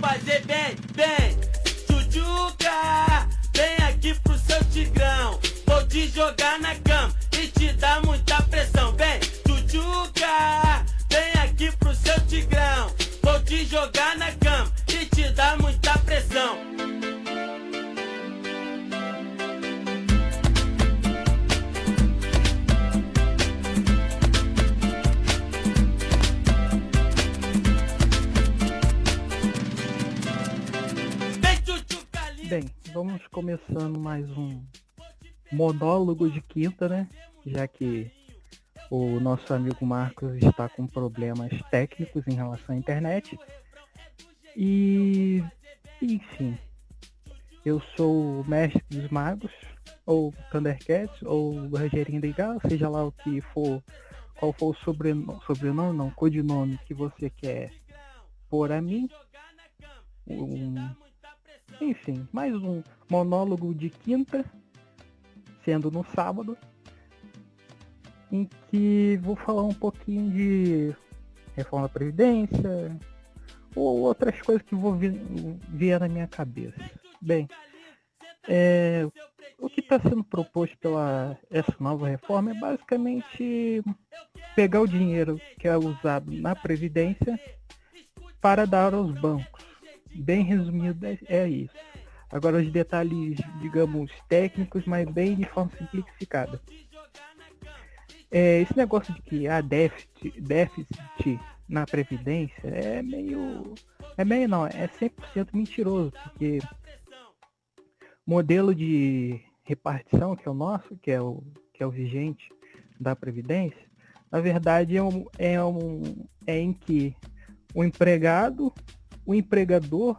fazer bem, bem. Chuchuca, vem aqui pro seu tigrão. Vou te jogar na cama e te dar muita monólogo de quinta, né? Já que o nosso amigo Marcos está com problemas técnicos em relação à internet. E, enfim, eu sou o mestre dos magos, ou Thundercats, ou Rogerinho da Gala, seja lá o que for, qual for o sobrenome, sobrenome não, codinome que você quer pôr a mim. Um, enfim, mais um monólogo de quinta, sendo no sábado, em que vou falar um pouquinho de reforma da Previdência ou outras coisas que vou vir, vir na minha cabeça. Bem, é, o que está sendo proposto pela essa nova reforma é basicamente pegar o dinheiro que é usado na Previdência para dar aos bancos bem resumido é, é isso. Agora os detalhes, digamos, técnicos, mas bem de forma simplificada. É, esse negócio de que há déficit, déficit na Previdência é meio. É meio não, é 100% mentiroso, porque modelo de repartição, que é o nosso, que é o, que é o vigente da Previdência, na verdade é, um, é, um, é em que o empregado o empregador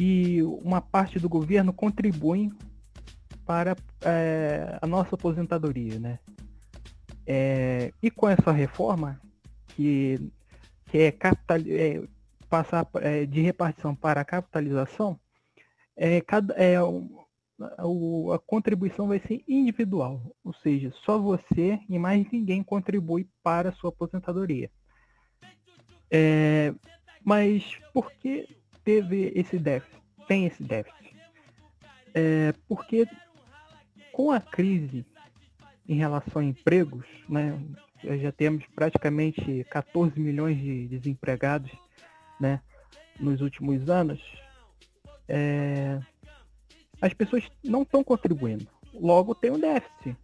e uma parte do governo contribuem para é, a nossa aposentadoria, né? É, e com essa reforma que, que é, capital, é passar é, de repartição para capitalização, é, cada, é, o, a contribuição vai ser individual, ou seja, só você e mais ninguém contribui para a sua aposentadoria. É, mas por que teve esse déficit? Tem esse déficit? É porque com a crise em relação a empregos, né, já temos praticamente 14 milhões de desempregados né, nos últimos anos, é, as pessoas não estão contribuindo. Logo tem um déficit,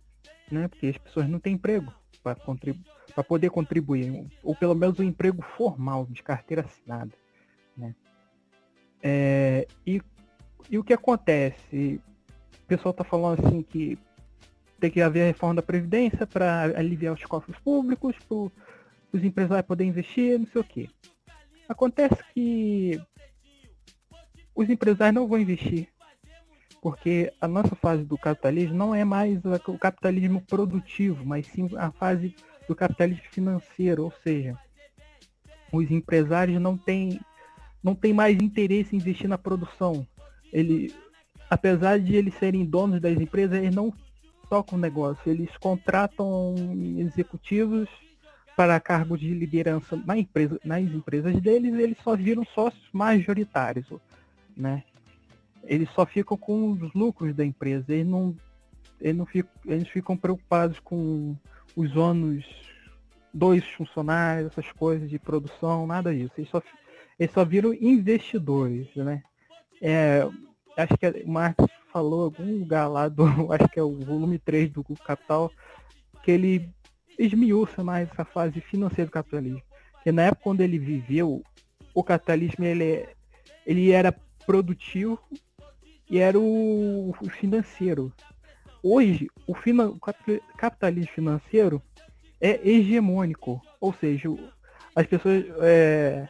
né, porque as pessoas não têm emprego para contribuir para poder contribuir, ou pelo menos um emprego formal, de carteira assinada. Né? É, e, e o que acontece? O pessoal está falando assim que tem que haver a reforma da Previdência para aliviar os cofres públicos, para os empresários poderem investir, não sei o quê. Acontece que os empresários não vão investir, porque a nossa fase do capitalismo não é mais o capitalismo produtivo, mas sim a fase do capitalismo financeiro, ou seja, os empresários não têm, não têm mais interesse em investir na produção. Ele, apesar de eles serem donos das empresas, eles não tocam o negócio, eles contratam executivos para cargos de liderança na empresa, nas empresas deles, eles só viram sócios majoritários, né? Eles só ficam com os lucros da empresa, eles não, eles não ficam, eles ficam preocupados com os ônus, dois funcionários, essas coisas de produção, nada disso. Eles só, eles só viram investidores, né? É, acho que o Marx falou algum lugar lá do, acho que é o volume 3 do Capital, que ele esmiuça mais essa fase financeira do capitalismo. Que na época quando ele viveu, o capitalismo ele, ele era produtivo e era o, o financeiro hoje o, finan o capitalismo financeiro é hegemônico, ou seja, as pessoas é...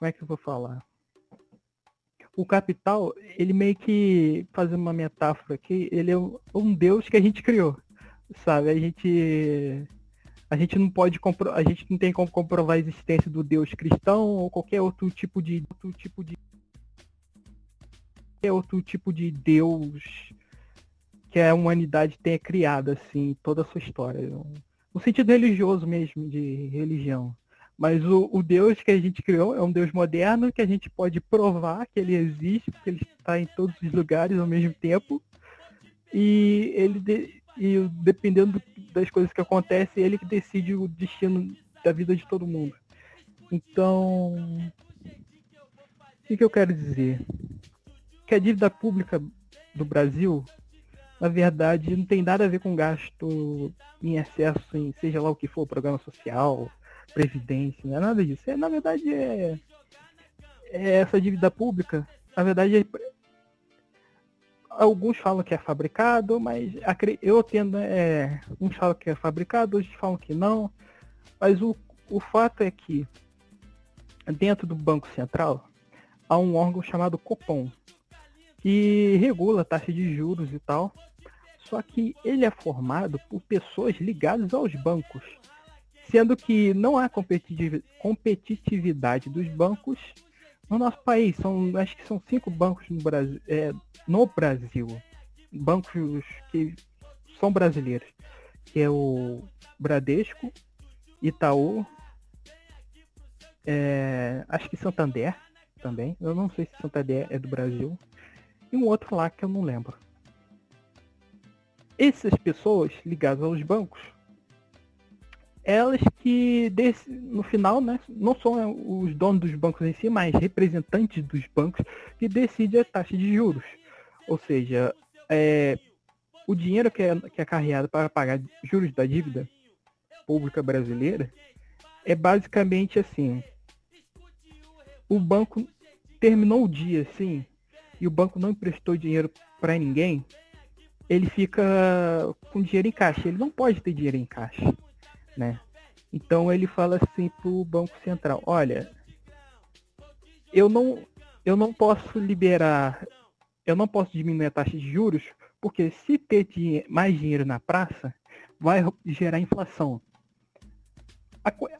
como é que eu vou falar? O capital, ele meio que fazendo uma metáfora aqui, ele é um deus que a gente criou, sabe? A gente a gente não pode compro... a gente não tem como comprovar a existência do deus cristão ou qualquer outro tipo de outro tipo de qualquer outro tipo de deus que a humanidade tenha criado, assim, toda a sua história. No sentido religioso mesmo, de religião. Mas o, o, Deus que a gente criou é um Deus moderno que a gente pode provar que ele existe, porque ele está em todos os lugares ao mesmo tempo. E ele de, e dependendo das coisas que acontecem, ele que decide o destino da vida de todo mundo. Então, o que, que eu quero dizer? Que a dívida pública do Brasil na verdade, não tem nada a ver com gasto em excesso em seja lá o que for, programa social, previdência, não é nada disso. É, na verdade, é, é essa dívida pública, na verdade, é, alguns falam que é fabricado, mas eu tendo, é, uns falam que é fabricado, outros falam que não, mas o, o fato é que dentro do Banco Central há um órgão chamado Copom, que regula a taxa de juros e tal, só que ele é formado por pessoas ligadas aos bancos, sendo que não há competitividade dos bancos no nosso país. São, acho que são cinco bancos no Brasil, é, no Brasil, bancos que são brasileiros, que é o Bradesco, Itaú, é, acho que Santander também. Eu não sei se Santander é do Brasil. E um outro lá que eu não lembro essas pessoas ligadas aos bancos, elas que desse, no final né, não são os donos dos bancos em si, mas representantes dos bancos que decidem a taxa de juros. Ou seja, é, o dinheiro que é, que é carreado para pagar juros da dívida pública brasileira é basicamente assim. O banco terminou o dia assim e o banco não emprestou dinheiro para ninguém, ele fica com dinheiro em caixa. Ele não pode ter dinheiro em caixa, né? Então ele fala assim pro Banco Central, olha, eu não, eu não posso liberar, eu não posso diminuir a taxa de juros, porque se ter mais dinheiro na praça, vai gerar inflação.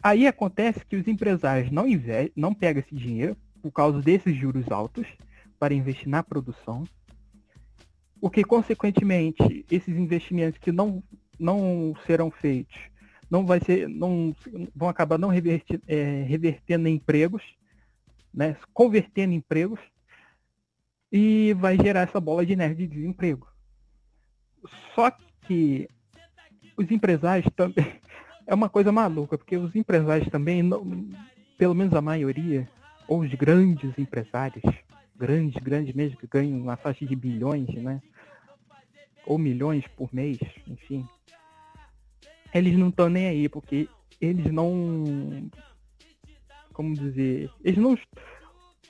Aí acontece que os empresários não, não pegam esse dinheiro por causa desses juros altos para investir na produção o que consequentemente esses investimentos que não, não serão feitos não vai ser não vão acabar não revertir, é, revertendo em empregos né convertendo em empregos e vai gerar essa bola de neve de desemprego só que os empresários também é uma coisa maluca porque os empresários também não, pelo menos a maioria ou os grandes empresários grandes, grandes mesmo, que ganham uma faixa de bilhões, né? Ou milhões por mês, enfim. Eles não estão nem aí, porque eles não. Como dizer? Eles não.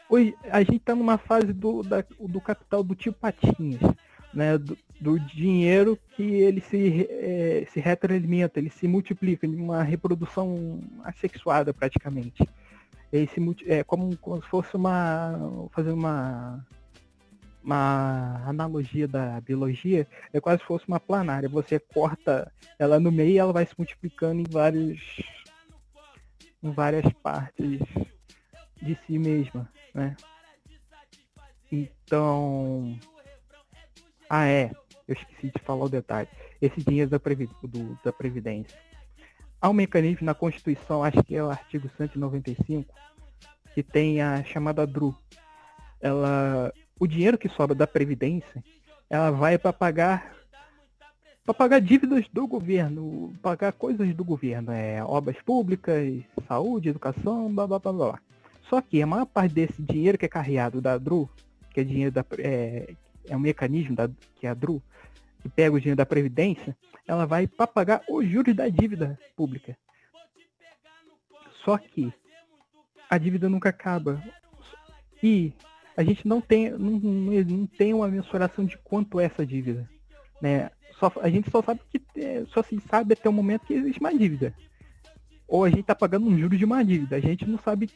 Hoje, a gente está numa fase do, da, do capital do tio Patinhas, né? Do, do dinheiro que ele se, é, se retroalimenta, ele se multiplica uma reprodução assexuada praticamente esse é como, como se fosse uma fazer uma uma analogia da biologia é quase se fosse uma planária. Você corta ela no meio e ela vai se multiplicando em vários em várias partes de si mesma né? Então ah é. Eu esqueci de falar o detalhe. Esse dinheiro da, Previ... do, da previdência. Há um mecanismo na Constituição, acho que é o artigo 195, que tem a chamada DRU. Ela, o dinheiro que sobra da Previdência, ela vai para pagar para pagar dívidas do governo, pagar coisas do governo, é, obras públicas, saúde, educação, blá blá blá blá. Só que a maior parte desse dinheiro que é carreado da DRU, que é dinheiro da é, é um mecanismo da, que é a DRU, que pega o dinheiro da Previdência, ela vai para pagar os juros da dívida pública. Só que a dívida nunca acaba. E a gente não tem, não, não tem uma mensuração de quanto é essa dívida. Né? Só, a gente só sabe que é, só se sabe até o momento que existe uma dívida. Ou a gente está pagando um juro de uma dívida. A gente não sabe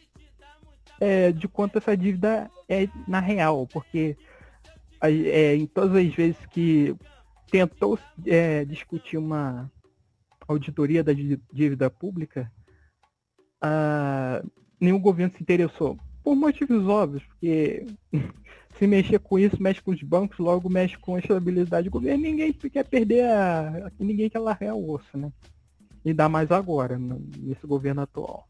é, de quanto essa dívida é na real, porque é, em todas as vezes que tentou é, discutir uma auditoria da dívida pública, nenhum governo se interessou. Por motivos óbvios, porque se mexer com isso, mexe com os bancos, logo mexe com a estabilidade do governo, ninguém quer perder a. ninguém quer largar o osso, né? E dá mais agora, nesse governo atual.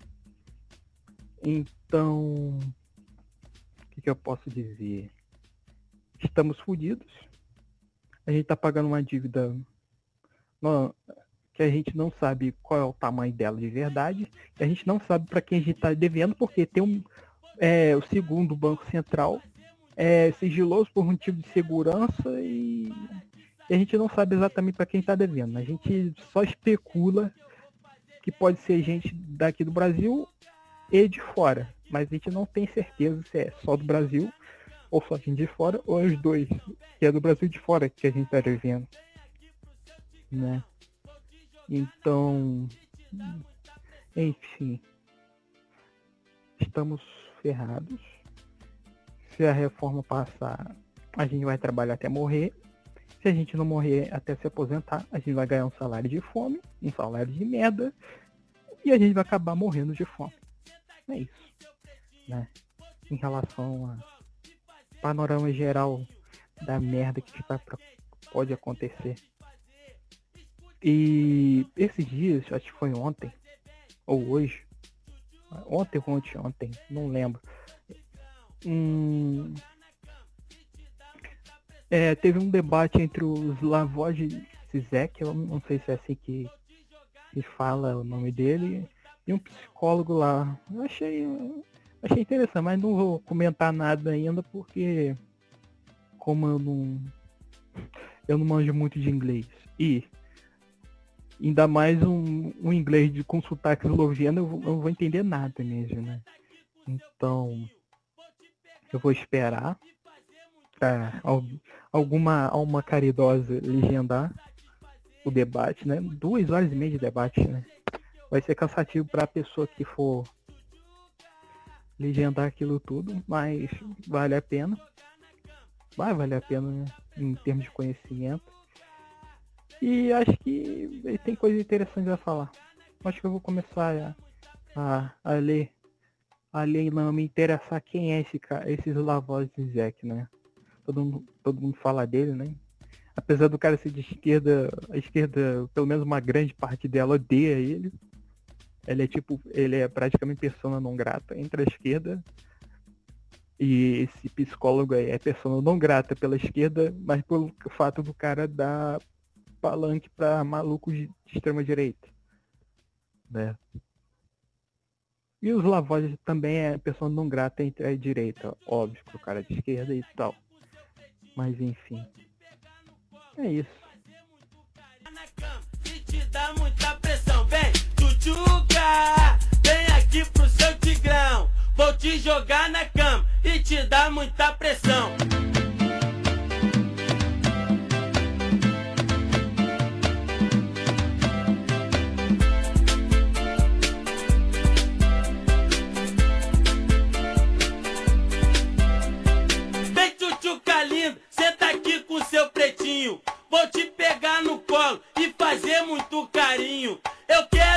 Então, o que, que eu posso dizer? Estamos fodidos. A gente tá pagando uma dívida que a gente não sabe qual é o tamanho dela de verdade. a gente não sabe para quem a gente está devendo, porque tem um, é, o segundo Banco Central é sigiloso por motivo de segurança e, e a gente não sabe exatamente para quem está devendo. A gente só especula que pode ser gente daqui do Brasil e de fora, mas a gente não tem certeza se é só do Brasil ou só gente de fora ou é os dois, que é do Brasil de fora que a gente está devendo, né? Então, enfim, estamos ferrados. Se a reforma passar, a gente vai trabalhar até morrer. Se a gente não morrer até se aposentar, a gente vai ganhar um salário de fome, um salário de merda, e a gente vai acabar morrendo de fome. É isso. Né? Em relação a panorama geral da merda que pra, pode acontecer. E esses dias, acho que foi ontem, ou hoje, ontem ou ontem, ontem, não lembro. Hum, é, teve um debate entre os Lavoj Zizek, eu não sei se é assim que fala o nome dele, e um psicólogo lá. Eu achei, achei interessante, mas não vou comentar nada ainda porque como eu não eu não manjo muito de inglês. E Ainda mais um, um inglês de com sotaque esloveno, eu, eu não vou entender nada mesmo, né? Então, eu vou esperar pra alguma alma caridosa legendar o debate, né? Duas horas e meia de debate, né? Vai ser cansativo para a pessoa que for legendar aquilo tudo, mas vale a pena. Vai valer a pena né? em termos de conhecimento. E acho que tem coisa interessante a falar. Acho que eu vou começar a, a, a ler. A ler não me interessar quem é esse cara, esses Lavos de Zek, né? Todo mundo, todo mundo fala dele, né? Apesar do cara ser de esquerda, a esquerda, pelo menos uma grande parte dela odeia ele. Ele é tipo, ele é praticamente persona não grata entre a esquerda e esse psicólogo aí é persona não grata pela esquerda, mas pelo fato do cara dar palanque para malucos de extrema direita. Né? E os Lavois também é pessoa não grata entre a direita, óbvio, o cara de esquerda e tal. Mas enfim. É isso. vem aqui pro seu tigrão. Vou te jogar na cama e te dar muita pressão. Vou te pegar no colo e fazer muito carinho. Eu quero